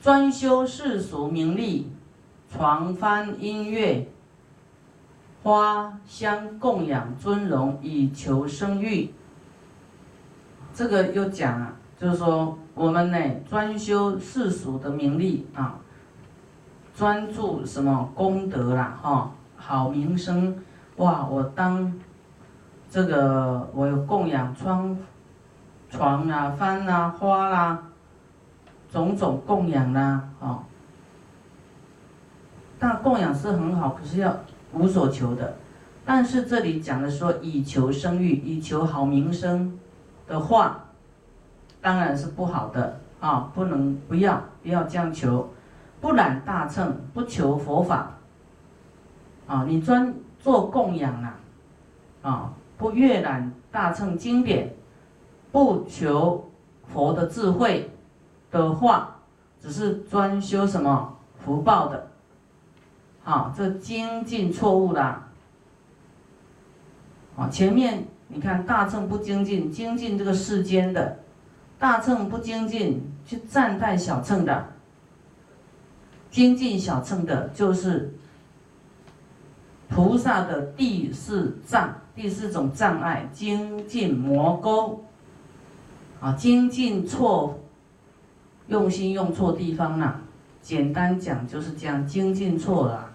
专修世俗名利，床幡音乐，花香供养尊荣，以求生欲。这个又讲啊，就是说我们呢专修世俗的名利啊，专注什么功德啦，哈，好名声，哇，我当这个我有供养窗床啊、幡啊、花啦。种种供养啦，哦，但供养是很好，可是要无所求的。但是这里讲的说以求生育，以求好名声的话，当然是不好的啊，不能不要不要这样求，不揽大乘，不求佛法，啊，你专做供养啊，啊，不阅览大乘经典，不求佛的智慧。的话，只是专修什么福报的，好，这精进错误啦。好，前面你看大乘不精进，精进这个世间的，大乘不精进去赞叹小乘的，精进小乘的，就是菩萨的第四障，第四种障碍，精进魔沟，啊，精进错。用心用错地方了，简单讲就是这样，精进错了。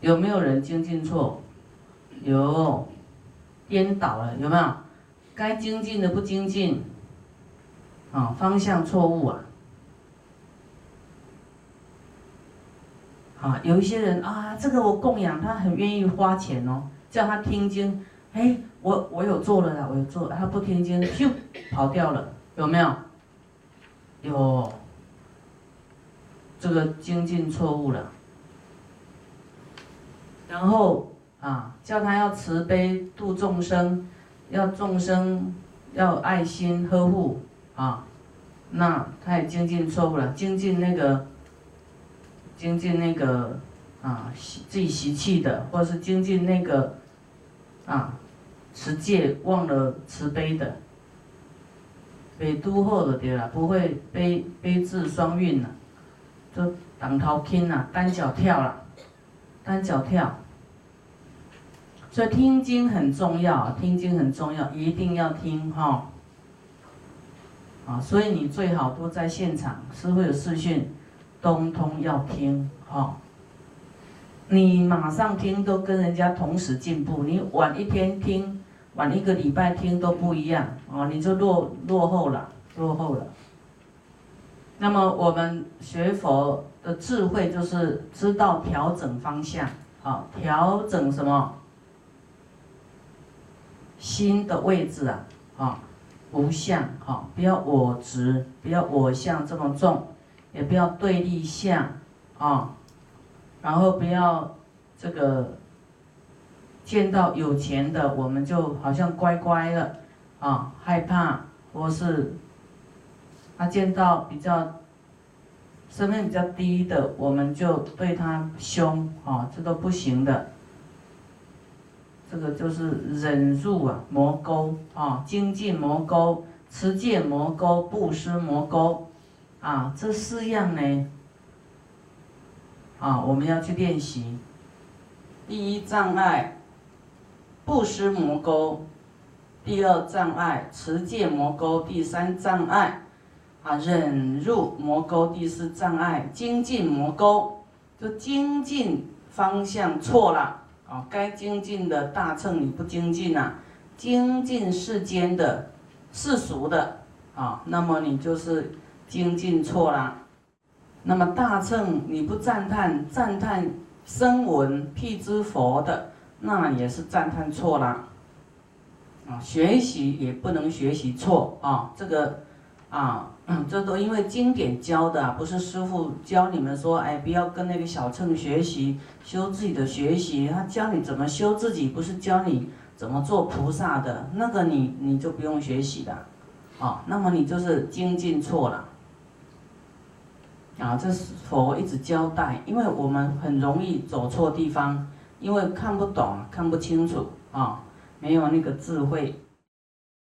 有没有人精进错？有，颠倒了有没有？该精进的不精进，啊，方向错误啊。啊，有一些人啊，这个我供养他很愿意花钱哦，叫他听经，哎，我我有做了啦，我有做，他不听经，咻跑掉了，有没有？有这个精进错误了，然后啊，叫他要慈悲度众生，要众生要爱心呵护啊，那他也精进错误了，精进那个精进那个啊自己习气的，或是精进那个啊持戒忘了慈悲的。北都后的对啦，不会悲悲智双运啦，就挡头轻啦，单脚跳啦，单脚跳。所以听经很重要，听经很重要，一定要听哈。啊，所以你最好都在现场，是会有视讯，通通要听哈。你马上听都跟人家同时进步，你晚一天听。晚一个礼拜听都不一样哦，你就落落后了，落后了。那么我们学佛的智慧就是知道调整方向，好调整什么？心的位置啊，啊，无相，好，不要我执，不要我相这么重，也不要对立相，啊，然后不要这个。见到有钱的，我们就好像乖乖的，啊，害怕，或是他见到比较身份比较低的，我们就对他凶，啊，这都不行的。这个就是忍辱啊，魔沟啊，精进魔沟，持戒魔沟，布施魔沟，啊，这四样呢，啊，我们要去练习。第一障碍。布施魔沟，第二障碍；持戒魔沟，第三障碍；啊，忍辱魔沟，第四障碍；精进魔沟，就精进方向错了啊！该精进的大乘你不精进呐，精进世间的世俗的啊，那么你就是精进错了。那么大乘你不赞叹赞叹声闻辟支佛的。那也是赞叹错了，啊，学习也不能学习错啊，这个，啊，这都因为经典教的，不是师傅教你们说，哎，不要跟那个小乘学习，修自己的学习，他教你怎么修自己，不是教你怎么做菩萨的，那个你你就不用学习的，啊，那么你就是精进错了，啊，这是佛一直交代，因为我们很容易走错地方。因为看不懂，看不清楚啊，没有那个智慧。